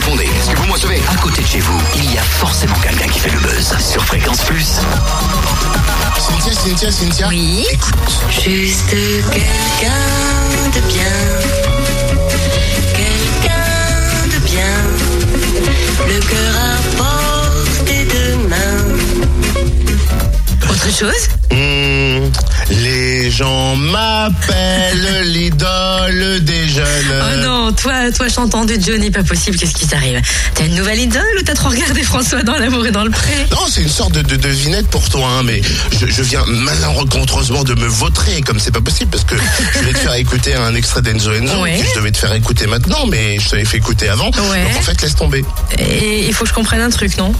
Répondez, est-ce que vous me recevez À côté de chez vous, il y a forcément quelqu'un qui fait le buzz. Sur Fréquence Plus. Cynthia, Cynthia, Cynthia. Oui. Écoute. Juste quelqu'un de bien. Quelqu'un de bien. Le cœur à portée de main. Autre chose Hmm, les gens m'appellent l'idole des Oh non, toi, toi chantant de Johnny, pas possible, qu'est-ce qui t'arrive? T'as une nouvelle idole ou t'as trop regardé François dans l'amour et dans le pré? Non, c'est une sorte de, de devinette pour toi, hein, mais je, je viens malencontreusement de me vautrer, comme c'est pas possible, parce que je vais te faire écouter un extrait d'Enzo Enzo, Ouais. que je devais te faire écouter maintenant, mais je t'avais fait écouter avant. Ouais. Donc en fait, laisse tomber. Et il faut que je comprenne un truc, non?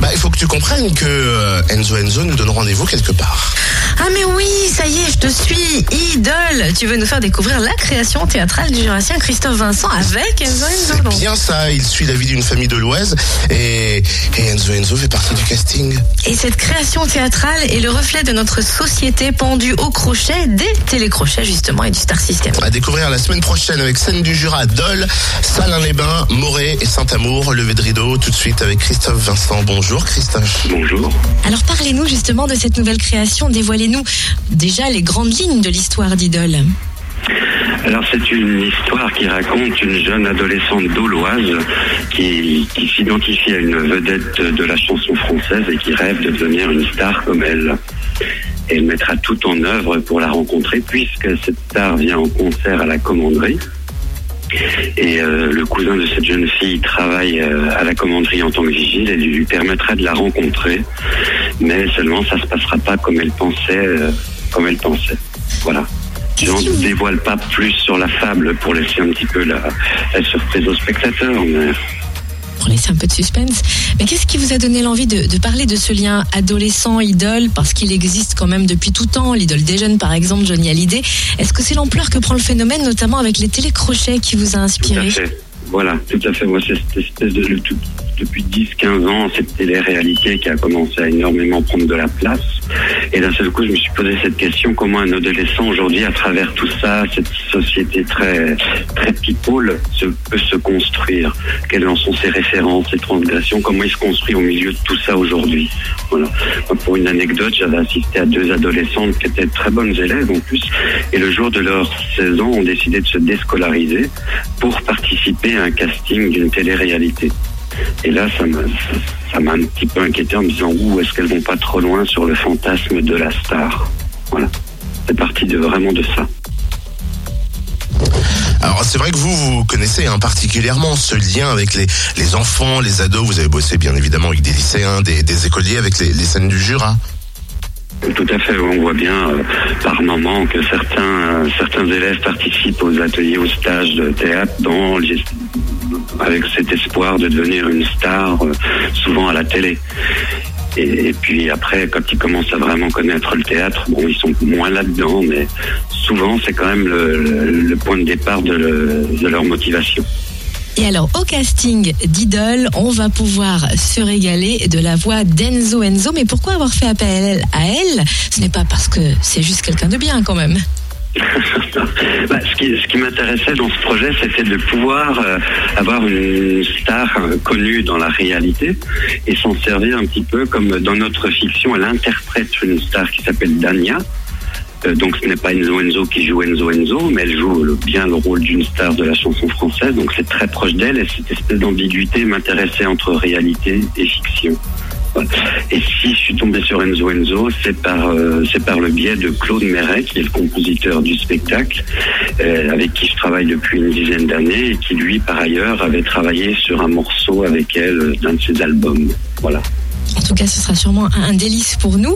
Bah, il faut que tu comprennes que euh, Enzo Enzo nous donne rendez-vous quelque part. Ah mais oui, ça y est, je te suis, idole Tu veux nous faire découvrir la création théâtrale du Jurassien Christophe Vincent avec Enzo Enzo C'est bien ça, il suit la vie d'une famille de l'Oise et, et Enzo Enzo fait partie du casting. Et cette création théâtrale est le reflet de notre société pendue au crochet des télécrochets justement et du Star System. À découvrir la semaine prochaine avec Scène du Jura, Dole, Salins-les-Bains, Moret et Saint-Amour, Levé de Rideau, tout de suite avec Christophe Vincent. Bonjour Christophe. Bonjour. Alors parlez-nous justement de cette nouvelle création, dévoilez-nous déjà les grandes lignes de l'histoire d'Idole. Alors c'est une histoire qui raconte une jeune adolescente dauloise qui, s'identifie à une vedette de la chanson française et qui rêve de devenir une star comme elle. Elle mettra tout en œuvre pour la rencontrer puisque cette star vient en concert à la commanderie. Et euh, le cousin de cette jeune fille travaille euh, à la commanderie en tant que vigile et lui permettra de la rencontrer. Mais seulement ça se passera pas comme elle pensait, euh, comme elle pensait. Voilà. Je ne dévoile pas plus sur la fable pour laisser un petit peu la, la surprise aux spectateurs. Mais Pour laisser un peu de suspense. Mais qu'est-ce qui vous a donné l'envie de, de parler de ce lien adolescent-idole Parce qu'il existe quand même depuis tout temps, l'idole des jeunes par exemple, Johnny Hallyday. Est-ce que c'est l'ampleur que prend le phénomène, notamment avec les télécrochets qui vous a tout à inspiré? fait. Voilà, tout à fait. Moi, c'est cette espèce de. Depuis 10-15 ans, cette télé-réalité qui a commencé à énormément prendre de la place. Et d'un seul coup, je me suis posé cette question comment un adolescent aujourd'hui, à travers tout ça, cette société très très people, se, peut se construire? Quelles en sont ses références, ses transgressions? Comment il se construit au milieu de tout ça aujourd'hui? Voilà. Pour une anecdote, j'avais assisté à deux adolescentes qui étaient très bonnes élèves en plus, et le jour de leurs 16 ans, ont décidé de se déscolariser pour participer à un casting d'une télé-réalité. Et là, ça m'a, un petit peu inquiété en me disant, où est-ce qu'elles vont pas trop loin sur le fantasme de la star? Voilà. C'est parti vraiment de ça. Alors c'est vrai que vous, vous connaissez hein, particulièrement ce lien avec les, enfants, les ados. Vous avez bossé bien évidemment avec des lycéens, des, écoliers, avec les scènes du Jura. Tout à fait, on voit bien euh, par moment que certains, euh, certains élèves participent aux ateliers, aux stages de théâtre avec cet espoir de devenir une star, euh, souvent à la télé. Et, puis après, quand ils commencent à vraiment connaître le théâtre, ils sont moins là-dedans, mais souvent c'est quand même le, point de départ de leur motivation. Et alors, au casting d'Idole, on va pouvoir se régaler de la voix d'Enzo Enzo. Mais pourquoi avoir fait appel à elle? Ce n'est pas parce que c'est juste quelqu'un de bien quand même. Bah, ce qui, ce qui m'intéressait dans ce projet, c'était de pouvoir euh, avoir une star euh, connue dans la réalité et s'en servir un petit peu comme dans notre fiction, elle interprète une star qui s'appelle Dania. Euh, donc ce n'est pas Enzo Enzo qui joue Enzo Enzo, mais elle joue bien le rôle d'une star de la chanson française. Donc c'est très proche d'elle et cette espèce d'ambiguïté m'intéressait entre réalité et fiction. Et si je suis tombé sur Enzo Enzo, c'est par euh, par le biais de Claude Méret, qui est le compositeur du spectacle, euh, avec qui je travaille depuis une dizaine d'années et qui lui, par ailleurs, avait travaillé sur un morceau avec elle d'un de ses albums. Voilà. En tout cas, ce sera sûrement un, délice pour nous.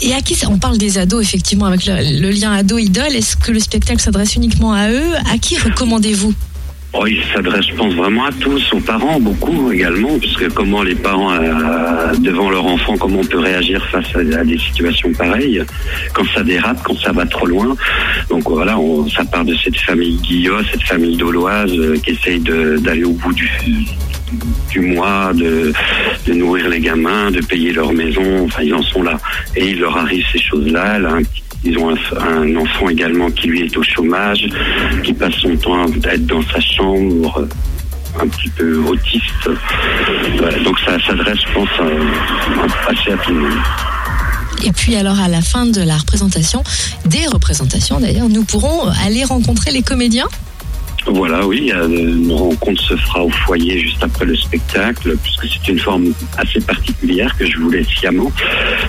Et à qui on parle des ados, effectivement, avec le, lien ado-idole. Est-ce que le spectacle s'adresse uniquement à eux? À qui recommandez-vous? Oh, il s'adresse, je pense, vraiment à tous, aux parents, beaucoup également, puisque comment les parents, euh, devant leur enfant, comment on peut réagir face à, des situations pareilles, quand ça dérape, quand ça va trop loin. Donc voilà, on, ça part de cette famille Guillot, cette famille dauloise euh, qui essaye d'aller au bout du, du mois, de, de nourrir les gamins, de payer leur maison, enfin ils en sont là. Et il leur arrive ces choses-là, ils ont un, enfant également qui lui est au chômage, qui passe son temps à être dans sa chambre. un petit peu autiste. Donc ça s'adresse, je pense, à- assez à tout le monde. Et puis alors à la fin de la représentation, des représentations d'ailleurs, nous pourrons aller rencontrer les comédiens. Voilà, oui, une rencontre se fera au foyer juste après le spectacle, puisque c'est une forme assez particulière que je voulais sciemment.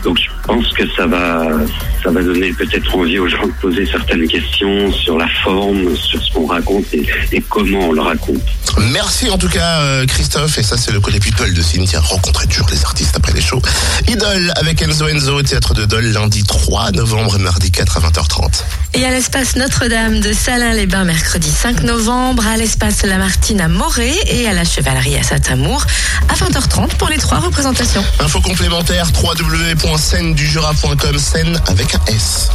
Donc je pense que ça va, ça va donner peut-être envie aux gens de poser certaines questions sur la forme, sur ce qu'on raconte et, et comment on le raconte. Merci en tout cas euh, Christophe et ça c'est le côté people de Cynthia rencontrer toujours les artistes après les shows. Idole avec Enzo Enzo au théâtre de Dole lundi 3 novembre et mardi 4 à 20h30. Et à l'espace Notre-Dame de Salins-les-Bains mercredi 5 novembre, à l'espace Lamartine à Moret et à la Chevalerie à Saint-Amour à 20h30 pour les trois représentations. Info complémentaire www.scène-du-jura.com scène avec un S.